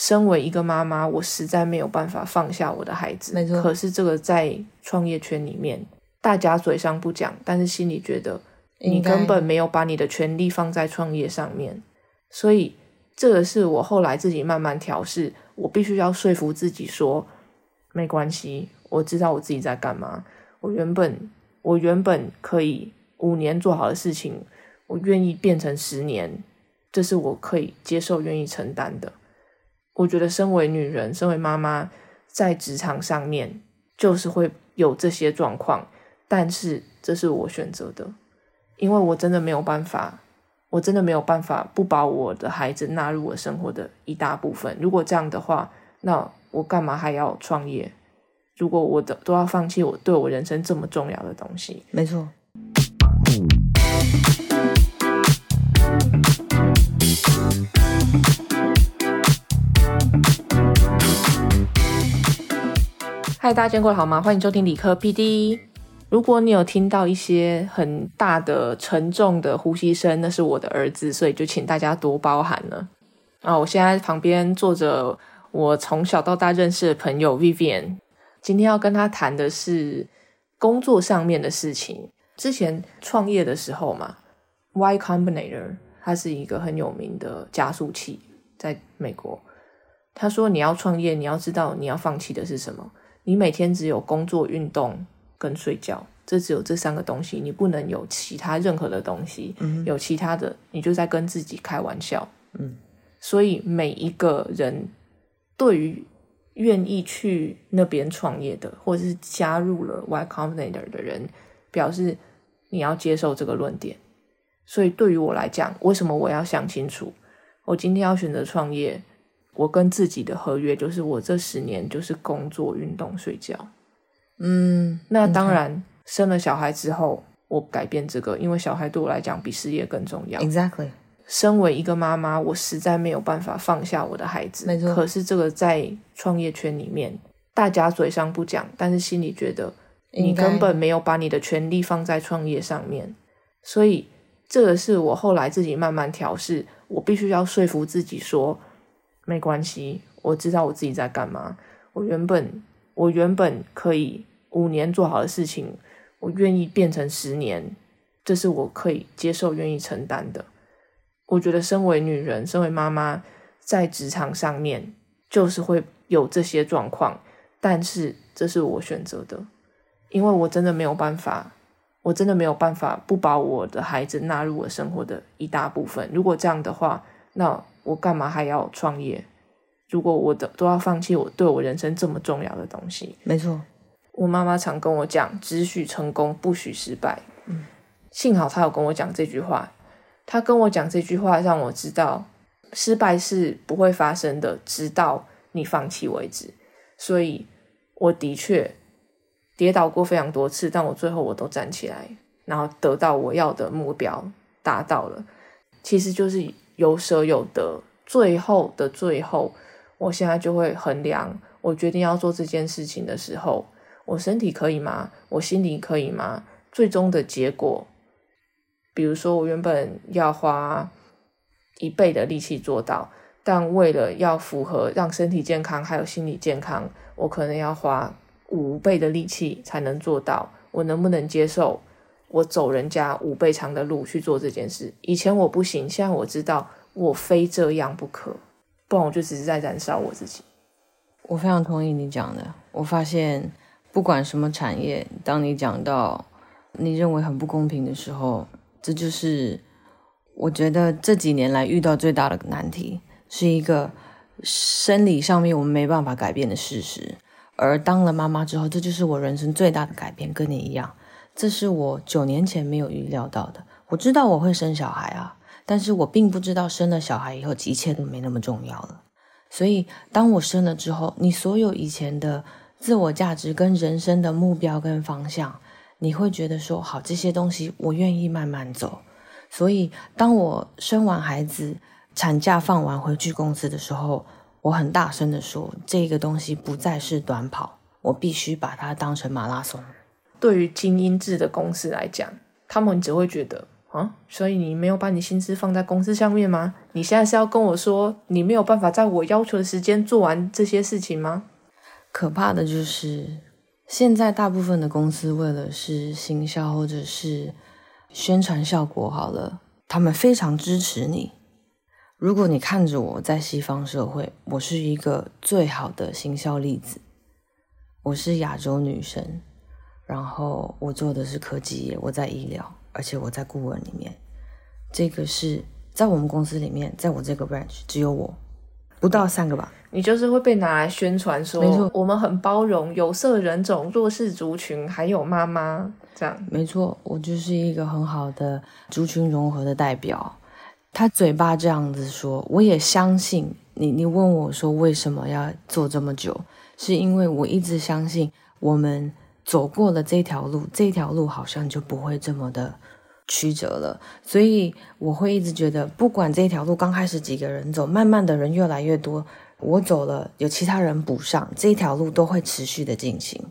身为一个妈妈，我实在没有办法放下我的孩子。没错。可是这个在创业圈里面，大家嘴上不讲，但是心里觉得你根本没有把你的权利放在创业上面。所以这个是我后来自己慢慢调试，我必须要说服自己说，没关系，我知道我自己在干嘛。我原本我原本可以五年做好的事情，我愿意变成十年，这是我可以接受、愿意承担的。我觉得，身为女人，身为妈妈，在职场上面就是会有这些状况，但是这是我选择的，因为我真的没有办法，我真的没有办法不把我的孩子纳入我生活的一大部分。如果这样的话，那我干嘛还要创业？如果我的都要放弃我对我人生这么重要的东西，没错。嗨，大家见过好吗？欢迎收听理科 PD。如果你有听到一些很大的、沉重的呼吸声，那是我的儿子，所以就请大家多包涵了。啊，我现在旁边坐着我从小到大认识的朋友 Vivian，今天要跟他谈的是工作上面的事情。之前创业的时候嘛，Y Combinator 它是一个很有名的加速器，在美国。他说：“你要创业，你要知道你要放弃的是什么。”你每天只有工作、运动跟睡觉，这只有这三个东西，你不能有其他任何的东西。有其他的，你就在跟自己开玩笑。嗯，所以每一个人对于愿意去那边创业的，或者是加入了 Y Combinator 的人，表示你要接受这个论点。所以对于我来讲，为什么我要想清楚？我今天要选择创业。我跟自己的合约就是，我这十年就是工作、运动、睡觉。嗯，那当然，生了小孩之后，我改变这个，因为小孩对我来讲比事业更重要。Exactly。身为一个妈妈，我实在没有办法放下我的孩子。没错。可是这个在创业圈里面，大家嘴上不讲，但是心里觉得你根本没有把你的权利放在创业上面。所以这个是我后来自己慢慢调试，我必须要说服自己说。没关系，我知道我自己在干嘛。我原本我原本可以五年做好的事情，我愿意变成十年，这是我可以接受、愿意承担的。我觉得，身为女人，身为妈妈，在职场上面就是会有这些状况，但是这是我选择的，因为我真的没有办法，我真的没有办法不把我的孩子纳入我生活的一大部分。如果这样的话，那。我干嘛还要创业？如果我的都要放弃我对我人生这么重要的东西，没错。我妈妈常跟我讲：“只许成功，不许失败。”嗯，幸好她有跟我讲这句话。她跟我讲这句话，让我知道失败是不会发生的，直到你放弃为止。所以我的确跌倒过非常多次，但我最后我都站起来，然后得到我要的目标，达到了。其实就是。有舍有得，最后的最后，我现在就会衡量。我决定要做这件事情的时候，我身体可以吗？我心里可以吗？最终的结果，比如说我原本要花一倍的力气做到，但为了要符合让身体健康还有心理健康，我可能要花五倍的力气才能做到。我能不能接受？我走人家五倍长的路去做这件事，以前我不行，现在我知道我非这样不可，不然我就只是在燃烧我自己。我非常同意你讲的。我发现，不管什么产业，当你讲到你认为很不公平的时候，这就是我觉得这几年来遇到最大的难题，是一个生理上面我们没办法改变的事实。而当了妈妈之后，这就是我人生最大的改变，跟你一样。这是我九年前没有预料到的。我知道我会生小孩啊，但是我并不知道生了小孩以后，一切都没那么重要了。所以，当我生了之后，你所有以前的自我价值跟人生的目标跟方向，你会觉得说，好，这些东西我愿意慢慢走。所以，当我生完孩子，产假放完回去公司的时候，我很大声的说，这个东西不再是短跑，我必须把它当成马拉松。对于精英制的公司来讲，他们只会觉得啊，所以你没有把你心思放在公司上面吗？你现在是要跟我说你没有办法在我要求的时间做完这些事情吗？可怕的就是，现在大部分的公司为了是行销或者是宣传效果好了，他们非常支持你。如果你看着我在西方社会，我是一个最好的行销例子。我是亚洲女生，然后我做的是科技业，我在医疗，而且我在顾问里面。这个是在我们公司里面，在我这个 branch 只有我，不到三个吧。你就是会被拿来宣传说没错，我们很包容有色人种、弱势族群，还有妈妈这样。没错，我就是一个很好的族群融合的代表。他嘴巴这样子说，我也相信你。你问我说为什么要做这么久，是因为我一直相信我们走过了这条路，这条路好像就不会这么的曲折了。所以我会一直觉得，不管这条路刚开始几个人走，慢慢的人越来越多，我走了，有其他人补上，这条路都会持续的进行。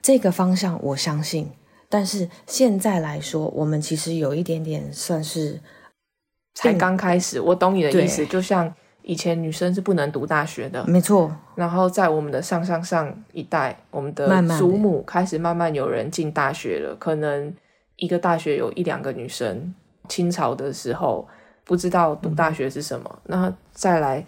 这个方向我相信，但是现在来说，我们其实有一点点算是才刚开始，我懂你的意思。就像以前女生是不能读大学的，没错，然后在我们的上上上一代，我们的祖母开始慢慢有人进大学了，可能一个大学有一两个女生。清朝的时候不知道读大学是什么，那再来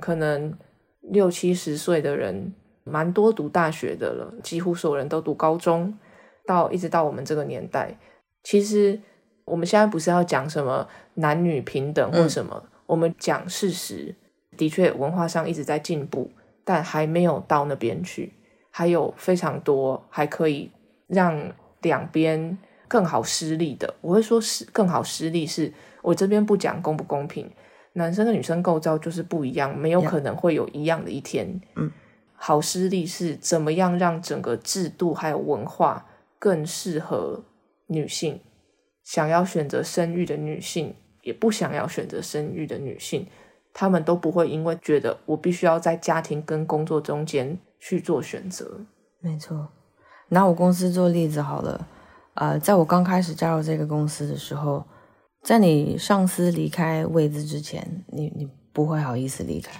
可能六七十岁的人蛮多读大学的了，几乎所有人都读高中，到一直到我们这个年代，其实我们现在不是要讲什么男女平等或什么，我们讲事实，的确文化上一直在进步，但还没有到那边去，还有非常多还可以让两边更好施力的。我会说是更好施力是，我这边不讲公不公平，男生跟女生构造就是不一样，没有可能会有一样的一天。嗯，好施力是怎么样让整个制度还有文化更适合女性，想要选择生育的女性，也不想要选择生育的女性，她们都不会因为觉得我必须要在家庭跟工作中间去做选择。没错。拿我公司做例子好了，呃，在我刚开始加入这个公司的时候，在你上司离开位置之前，你你不会好意思离开。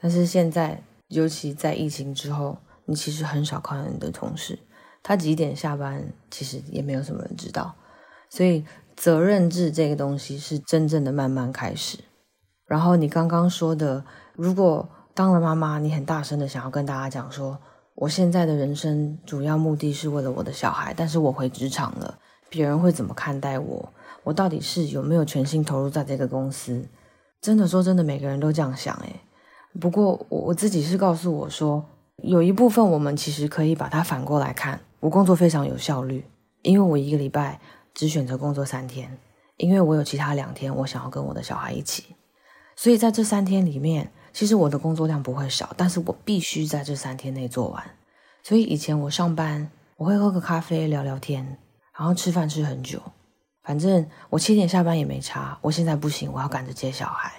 但是现在，尤其在疫情之后，你其实很少看到你的同事，他几点下班，其实也没有什么人知道。所以责任制这个东西是真正的慢慢开始。然后你刚刚说的，如果当了妈妈，你很大声的想要跟大家讲说，我现在的人生主要目的是为了我的小孩，但是我回职场了，别人会怎么看待我？我到底是有没有全心投入在这个公司？真的说真的，每个人都这样想诶。不过我我自己是告诉我说，有一部分我们其实可以把它反过来看，我工作非常有效率，因为我一个礼拜只选择工作三天，因为我有其他两天我想要跟我的小孩一起，所以在这三天里面，其实我的工作量不会少，但是我必须在这三天内做完。所以以前我上班，我会喝个咖啡聊聊天，然后吃饭吃很久，反正我七点下班也没差。我现在不行，我要赶着接小孩。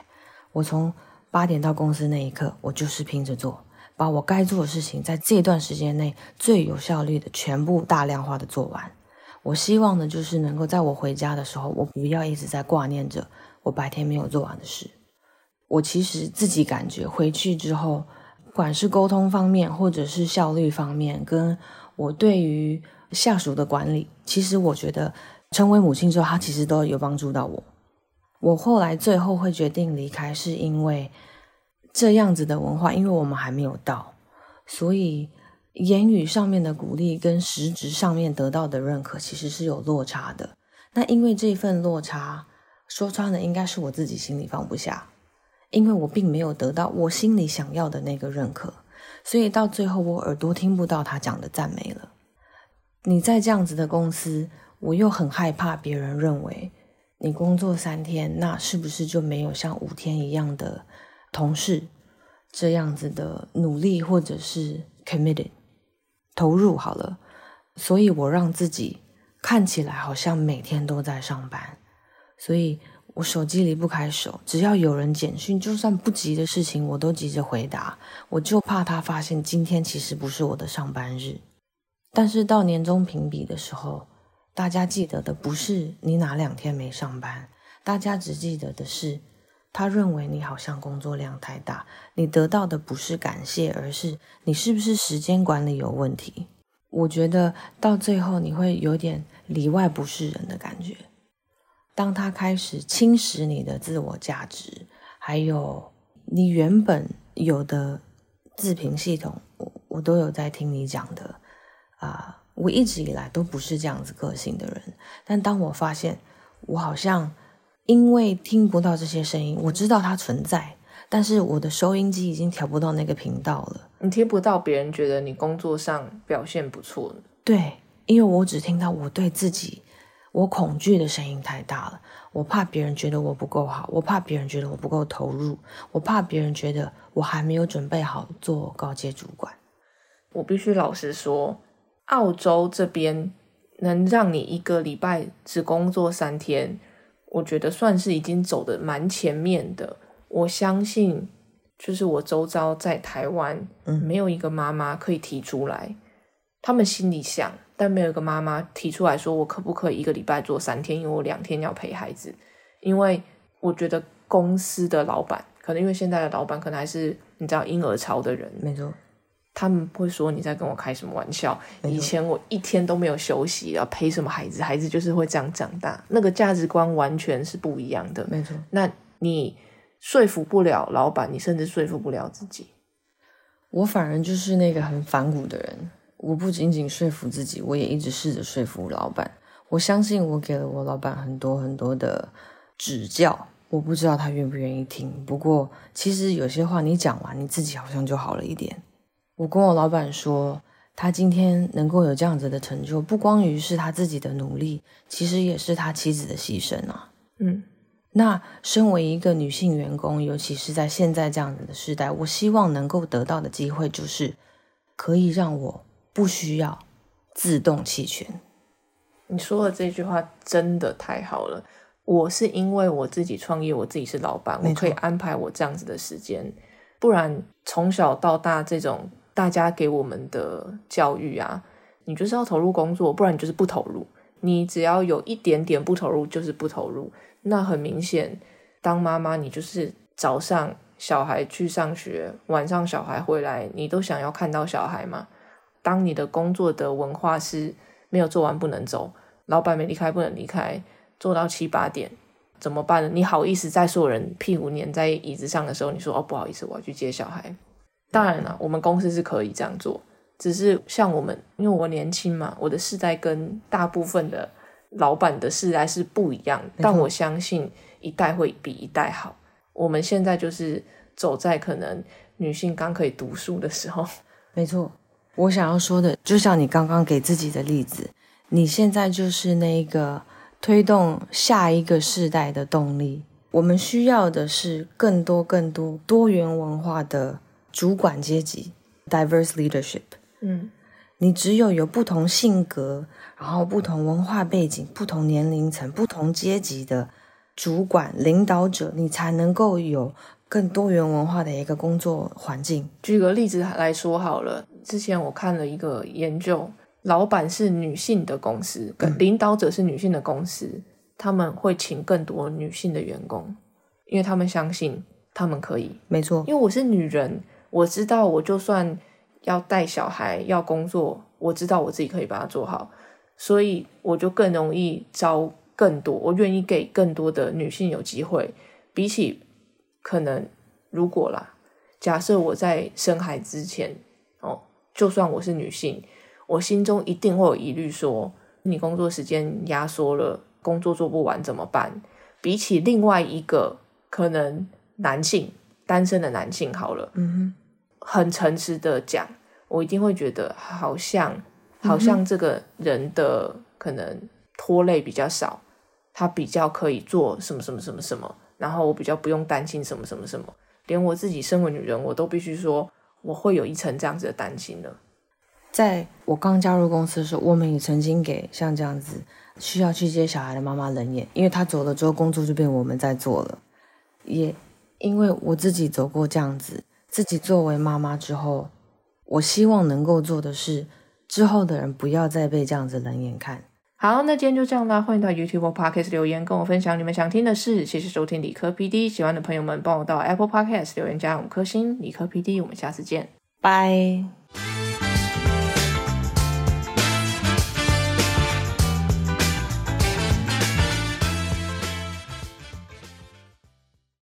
我从八点到公司那一刻，我就是拼着做，把我该做的事情在这段时间内最有效率的全部大量化的做完。我希望的就是能够在我回家的时候，我不要一直在挂念着我白天没有做完的事。我其实自己感觉回去之后，不管是沟通方面，或者是效率方面，跟我对于下属的管理，其实我觉得成为母亲之后，它其实都有帮助到我。我后来最后会决定离开，是因为这样子的文化，因为我们还没有到，所以言语上面的鼓励跟实质上面得到的认可，其实是有落差的。那因为这份落差，说穿了，应该是我自己心里放不下，因为我并没有得到我心里想要的那个认可，所以到最后我耳朵听不到他讲的赞美了。你在这样子的公司，我又很害怕别人认为你工作三天，那是不是就没有像五天一样的同事这样子的努力或者是 committed 投入好了？所以我让自己看起来好像每天都在上班，所以我手机离不开手，只要有人简讯，就算不急的事情，我都急着回答。我就怕他发现今天其实不是我的上班日。但是到年终评比的时候，大家记得的不是你哪两天没上班，大家只记得的是，他认为你好像工作量太大，你得到的不是感谢，而是你是不是时间管理有问题。我觉得到最后你会有点里外不是人的感觉。当他开始侵蚀你的自我价值，还有你原本有的自评系统，我我都有在听你讲的啊。我一直以来都不是这样子个性的人，但当我发现我好像因为听不到这些声音，我知道它存在，但是我的收音机已经调不到那个频道了。你听不到别人觉得你工作上表现不错，对，因为我只听到我对自己我恐惧的声音太大了，我怕别人觉得我不够好，我怕别人觉得我不够投入，我怕别人觉得我还没有准备好做高阶主管。我必须老实说。澳洲这边能让你一个礼拜只工作三天，我觉得算是已经走的蛮前面的。我相信，就是我周遭在台湾，没有一个妈妈可以提出来。他们心里想，但没有一个妈妈提出来说，我可不可以一个礼拜做三天？因为我两天要陪孩子。因为我觉得公司的老板，可能因为现在的老板可能还是你知道婴儿潮的人，没错。他们会说你在跟我开什么玩笑？以前我一天都没有休息，要陪什么孩子？孩子就是会这样长大，那个价值观完全是不一样的。没错，那你说服不了老板，你甚至说服不了自己。我反而就是那个很反骨的人。我不仅仅说服自己，我也一直试着说服老板。我相信我给了我老板很多很多的指教，我不知道他愿不愿意听。不过其实有些话你讲完，你自己好像就好了一点。我跟我老板说，他今天能够有这样子的成就，不光于是他自己的努力，其实也是他妻子的牺牲啊。嗯，那身为一个女性员工，尤其是在现在这样子的时代，我希望能够得到的机会，就是可以让我不需要自动弃权。你说的这句话真的太好了。我是因为我自己创业，我自己是老板，我可以安排我这样子的时间，不然从小到大这种。大家给我们的教育啊，你就是要投入工作，不然你就是不投入。你只要有一点点不投入，就是不投入。那很明显，当妈妈，你就是早上小孩去上学，晚上小孩回来，你都想要看到小孩嘛？当你的工作的文化是没有做完不能走，老板没离开不能离开，做到七八点怎么办呢？你好意思在所有人屁股粘在椅子上的时候，你说哦不好意思，我要去接小孩。当然了，我们公司是可以这样做，只是像我们，因为我年轻嘛，我的世代跟大部分的老板的世代是不一样，但我相信一代会比一代好。我们现在就是走在可能女性刚可以读书的时候。没错，我想要说的，就像你刚刚给自己的例子，你现在就是那个推动下一个世代的动力。我们需要的是更多、更多多元文化的。主管阶级，diverse leadership。嗯，你只有有不同性格，然后不同文化背景、不同年龄层、不同阶级的主管领导者，你才能够有更多元文化的一个工作环境。举个例子来说好了，之前我看了一个研究，老板是女性的公司，领导者是女性的公司，他们会请更多女性的员工，因为他们相信他们可以。没错，因为我是女人。我知道，我就算要带小孩、要工作，我知道我自己可以把它做好，所以我就更容易招更多，我愿意给更多的女性有机会。比起可能，如果啦，假设我在生孩子之前，哦，就算我是女性，我心中一定会有疑虑，说你工作时间压缩了，工作做不完怎么办？比起另外一个可能男性。单身的男性好了，嗯哼，很诚实的讲，我一定会觉得好像好像这个人的可能拖累比较少，他比较可以做什么什么什么什么，然后我比较不用担心什么什么什么，连我自己身为女人，我都必须说我会有一层这样子的担心的。在我刚加入公司的时候，我们也曾经给像这样子需要去接小孩的妈妈冷眼，因为她走了之后，工作就变我们在做了，也。因为我自己走过这样子，自己作为妈妈之后，我希望能够做的是，之后的人不要再被这样子冷眼看。好，那今天就这样啦，欢迎到 YouTube Podcast 留言跟我分享你们想听的事。谢谢收听理科 PD，喜欢的朋友们帮我到 Apple Podcast 留言加五颗星。理科 PD，我们下次见，拜。